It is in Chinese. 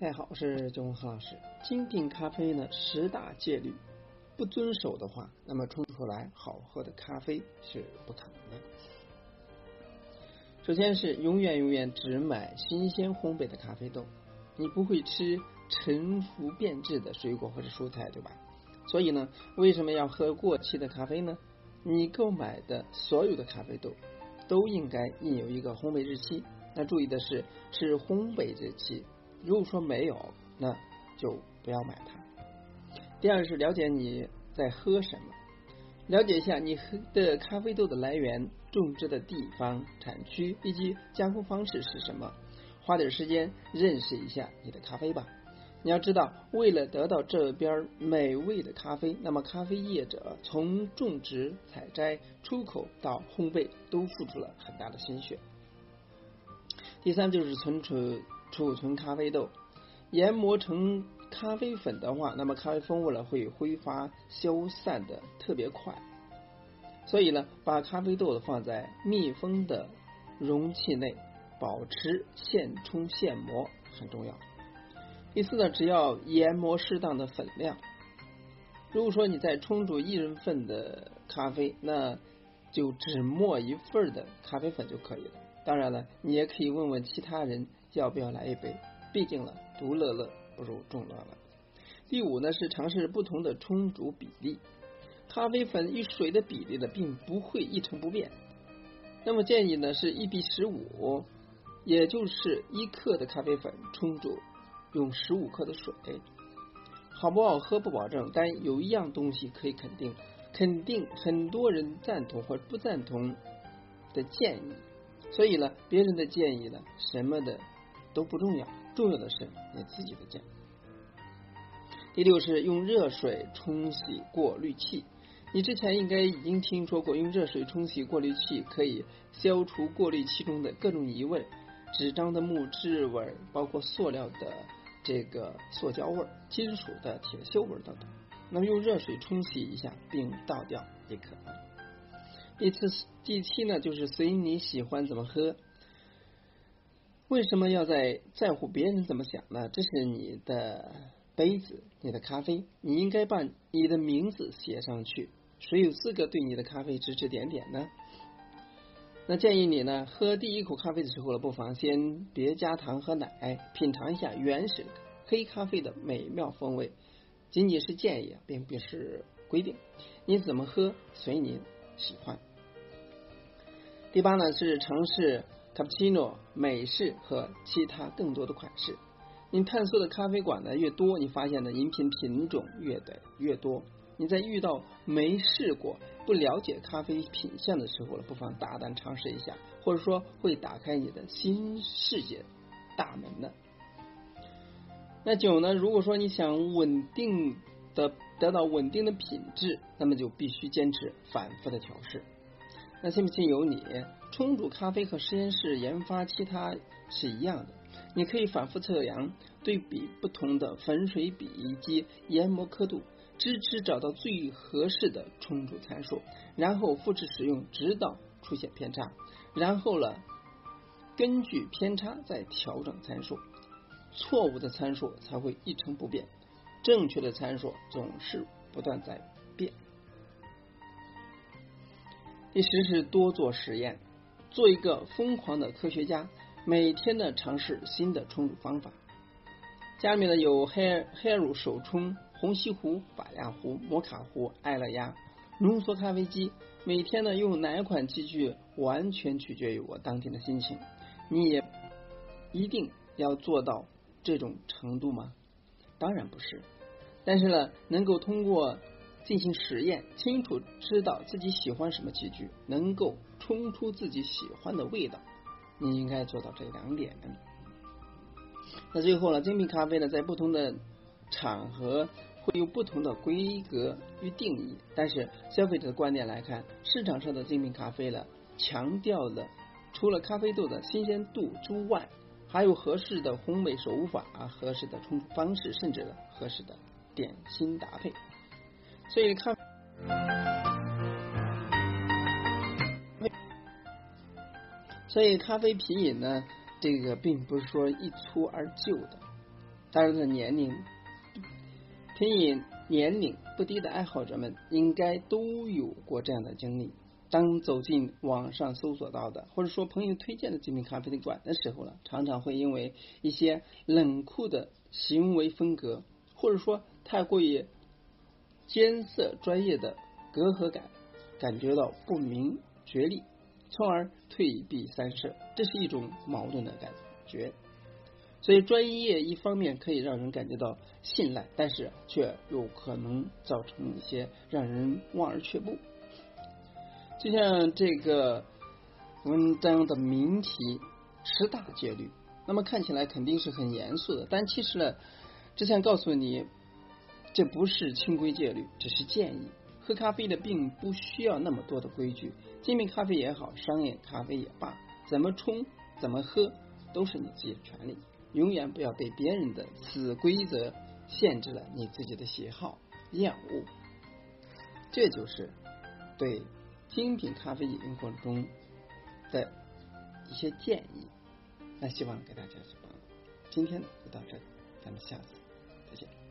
大家好，我是钟浩老师。精品咖啡呢，十大戒律不遵守的话，那么冲出来好喝的咖啡是不可能的。首先是永远永远只买新鲜烘焙的咖啡豆，你不会吃陈腐变质的水果或者蔬菜，对吧？所以呢，为什么要喝过期的咖啡呢？你购买的所有的咖啡豆都应该印有一个烘焙日期。那注意的是，是烘焙日期。如果说没有，那就不要买它。第二是了解你在喝什么，了解一下你喝的咖啡豆的来源、种植的地方、产区以及加工方式是什么。花点时间认识一下你的咖啡吧。你要知道，为了得到这边美味的咖啡，那么咖啡业者从种植、采摘、出口到烘焙，都付出了很大的心血。第三就是存储。储存咖啡豆，研磨成咖啡粉的话，那么咖啡风味呢会挥发消散的特别快。所以呢，把咖啡豆放在密封的容器内，保持现冲现磨很重要。第四呢，只要研磨适当的粉量。如果说你在冲煮一人份的咖啡，那就只磨一份的咖啡粉就可以了。当然了，你也可以问问其他人。要不要来一杯？毕竟呢，独乐乐不如众乐乐。第五呢是尝试不同的冲煮比例，咖啡粉与水的比例呢并不会一成不变。那么建议呢是一比十五，也就是一克的咖啡粉冲煮用十五克的水。好不好喝不保证，但有一样东西可以肯定，肯定很多人赞同或者不赞同的建议。所以呢，别人的建议呢什么的。都不重要，重要的是你自己的健第六是用热水冲洗过滤器，你之前应该已经听说过，用热水冲洗过滤器可以消除过滤器中的各种异味、纸张的木质味，包括塑料的这个塑胶味、金属的铁锈味等等。那么用热水冲洗一下并倒掉也可。以第次第七呢，就是随你喜欢怎么喝。为什么要在在乎别人怎么想呢？这是你的杯子，你的咖啡，你应该把你的名字写上去。谁有资格对你的咖啡指指点点呢？那建议你呢，喝第一口咖啡的时候呢，不妨先别加糖和奶，品尝一下原始黑咖啡的美妙风味。仅仅是建议，并不是规定，你怎么喝随你喜欢。第八呢，是尝试。卡布奇诺、美式和其他更多的款式。你探索的咖啡馆呢越多，你发现的饮品品种越的越多。你在遇到没试过、不了解咖啡品相的时候了，不妨大胆尝试一下，或者说会打开你的新世界大门呢。那酒呢？如果说你想稳定的得到稳定的品质，那么就必须坚持反复的调试。那信不信由你。冲煮咖啡和实验室研发其他是一样的，你可以反复测量，对比不同的粉水比以及研磨刻度，直至找到最合适的冲煮参数，然后复制使用，直到出现偏差，然后呢，根据偏差再调整参数，错误的参数才会一成不变，正确的参数总是不断在变。第十是多做实验。做一个疯狂的科学家，每天的尝试新的冲煮方法。家里面呢有黑黑乳手冲、虹吸壶、法压壶、摩卡壶、爱乐压、浓缩咖啡机。每天呢用哪款器具，完全取决于我当天的心情。你也一定要做到这种程度吗？当然不是。但是呢，能够通过。进行实验，清楚知道自己喜欢什么器具，能够冲出自己喜欢的味道。你应该做到这两点。那最后呢，精品咖啡呢，在不同的场合会有不同的规格与定义。但是消费者的观点来看，市场上的精品咖啡呢，强调的除了咖啡豆的新鲜度之外，还有合适的烘焙手法啊、合适的冲煮方式，甚至合适的点心搭配。所以咖，所以咖啡品饮呢，这个并不是说一蹴而就的。当然的年龄品饮年龄不低的爱好者们应该都有过这样的经历。当走进网上搜索到的，或者说朋友推荐的精品咖啡馆的时候呢，常常会因为一些冷酷的行为风格，或者说太过于艰涩专业的隔阂感，感觉到不明觉厉，从而退避三舍。这是一种矛盾的感觉。所以，专业一方面可以让人感觉到信赖，但是却有可能造成一些让人望而却步。就像这个文章的名题“十大戒律”，那么看起来肯定是很严肃的，但其实呢，只想告诉你，这不是清规戒律，只是建议。喝咖啡的并不需要那么多的规矩，精品咖啡也好，商业咖啡也罢，怎么冲、怎么喝都是你自己的权利。永远不要被别人的死规则限制了你自己的喜好、厌恶。这就是对。精品咖啡饮用过程中的一些建议，那希望给大家去帮助。今天就到这里，咱们下次再见。